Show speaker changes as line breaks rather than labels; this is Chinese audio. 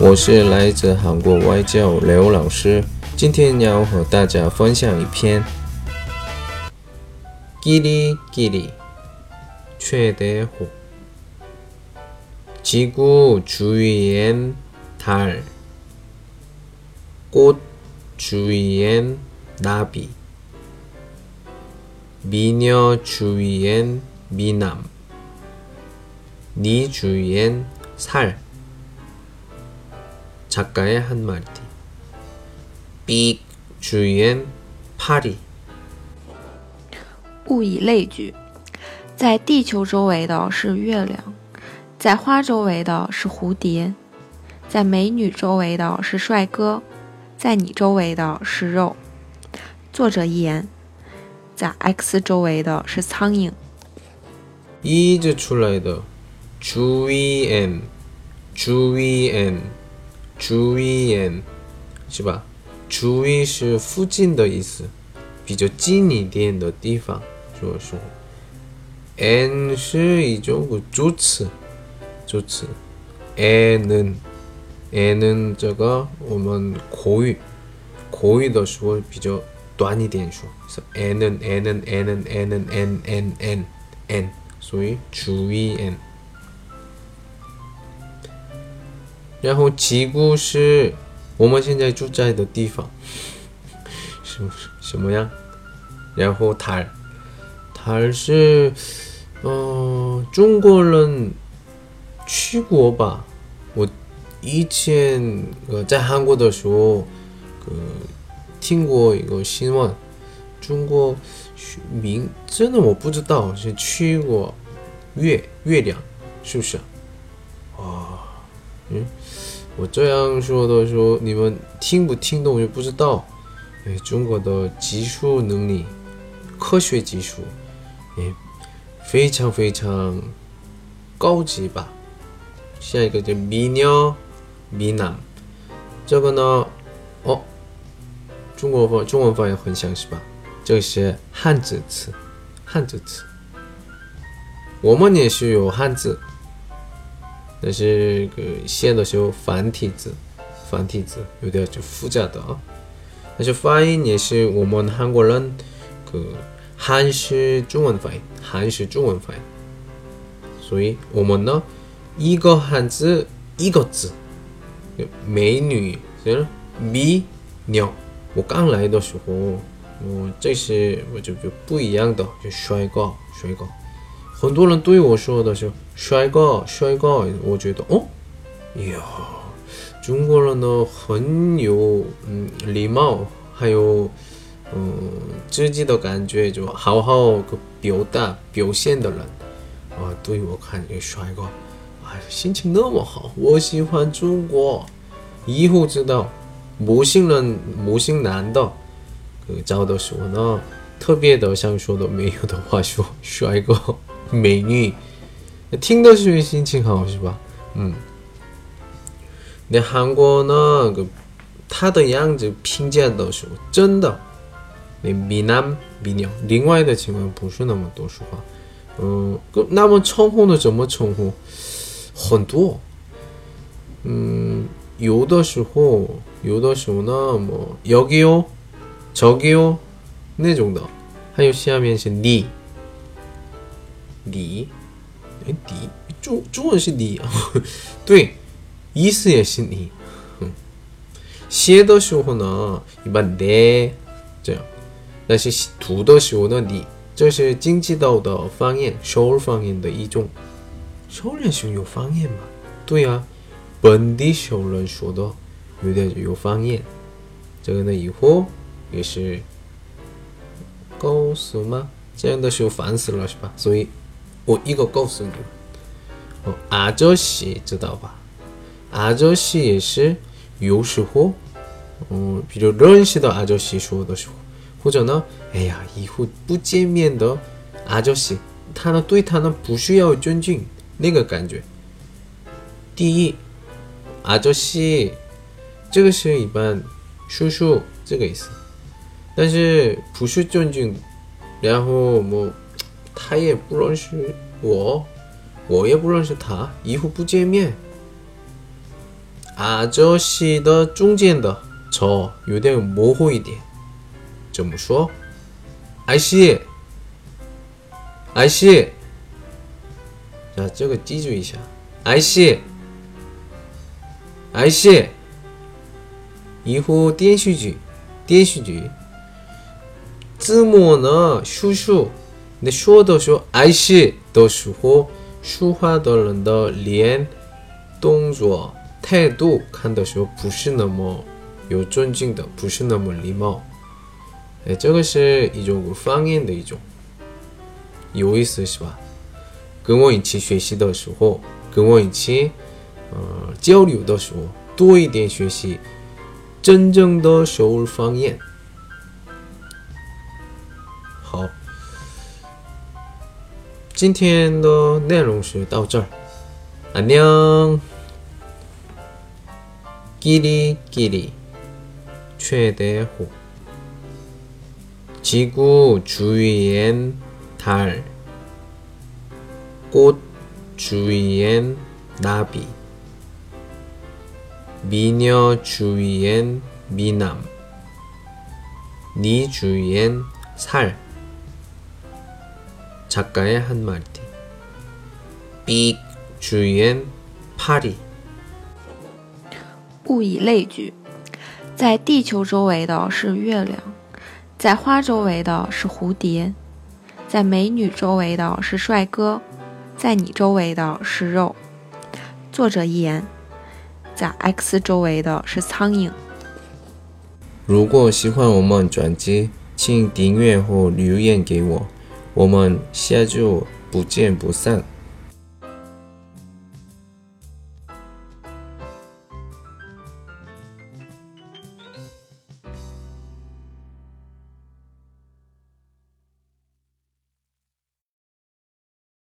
我是来自韩国外教刘老师，今天要和大家分享一篇《끼리끼리 최대호》。지구주위엔 달， 꽃주위엔 나비， 미녀주위엔 미 남， 네 주위엔 살。 작가의 한마디. 삑 주위엔 파리.
物以类聚，在地球周围的是月亮，在花周围的是胡蝶，在美女周围的是帅哥，在你周围的是肉。作者遗言：在 X 周围的是苍蝇。一直出来的주위엔 주위엔 是吧？주위是附近的意思，比较近一点的地方，是不是？n 是一种助词，助词。n 는 n 는这个我们口语口语的时候比较短一点说，是 n 는 n 는 n 는 n 는 n n n n，所以주위 n。 然后几乎是我们现在住在的地方，什么什么样？然后달달是，嗯，中国人去过吧？我以前呃在韩国的时候，呃听过一个新闻，中国名真的我不知道是去过月月亮，是不是？嗯。我这样说的时候，你们听不听懂就不知道。哎，中国的技术能力、科学技术，也非常非常高级吧。下一个叫米鸟、米男，这个呢，哦，中国方中文发音很像是吧？这是汉字词，汉字词。我们也是有汉字。但是个写的时候繁体字，繁体字有点就复杂的啊。但是发音也是我们韩国人个韩式中文发音，韩式中文发音。所以我们呢，一个汉字一个字，美女是美鸟。我刚来的时候，我这是我就就不一样的，就帅哥，帅哥。很多人对我说的是“帅哥，帅哥”，我觉得哦，呀，中国人呢很有嗯礼貌，还有嗯自己的感觉，就好好个表达表现的人啊，对我看这个帅哥，哎，心情那么好，我喜欢中国。以后知道某些人某些男的找的时候呢，特别的想说的没有的话说帅哥。美女，听的时候心情好是吧？嗯，那韩国那个他的样子评价的时候，真的，那米男米女，另外的情况不是那么多说话。嗯，那么称呼的怎么称呼？很多。嗯，有的时候，有的时候那么여기요저기요那种的，还有下面是你。 你，哎，你中中文是你啊，对，意思也是你。写的时候呢，一般내这样，但是读的时候呢，你这是京畿道的方言，首尔方言的一种。首尔人是有方言吗？对啊，本地首尔人说的有点有方言。这个呢，以后也是告诉吗？这样的时候烦死了，是吧？所以。我一个告诉你，哦，阿周西知道吧？阿周西也是有时候，嗯，比如认识的阿周西说的时候，或者呢，哎呀，以后不见面的阿周西，他呢对他呢不需要尊敬那个感觉。第一，阿周西，这个是一般叔叔这个意思，但是不是尊敬，然后我。他也不认识我，我也不认识他，以后不见面。阿周西的中间的저有点模糊一点。怎么说？阿西，阿西，자这个记住一下。阿西，阿西。以后电视剧，电视剧，字幕呢，叔叔，你说的时候，阿西的时候，说话的人的脸、动作、态度，看的时候不是那么有尊敬的，不是那么礼貌。哎，这个是一种方言的一种，有意思是吧？跟我一起学习的时候，跟我一起呃交流的时候，多一点学习。真正的首尔方言。好， 今天的内容是到这儿。안녕 끼리끼리 최대호 지구 주위엔 달, 꽃 주위엔 나비 미녀 주위엔 미남, 네 주위엔 살. 작가의 한마디. 삑 주위엔 파리.
物以类聚，在地球周围的是月亮，在花周围的是蝴蝶，在美女周围的是帅哥，在你周围的是肉。作者一言。在 X 周围的是苍蝇。
如果喜欢我们专辑，请订阅或留言给我， 我们下周不见不散。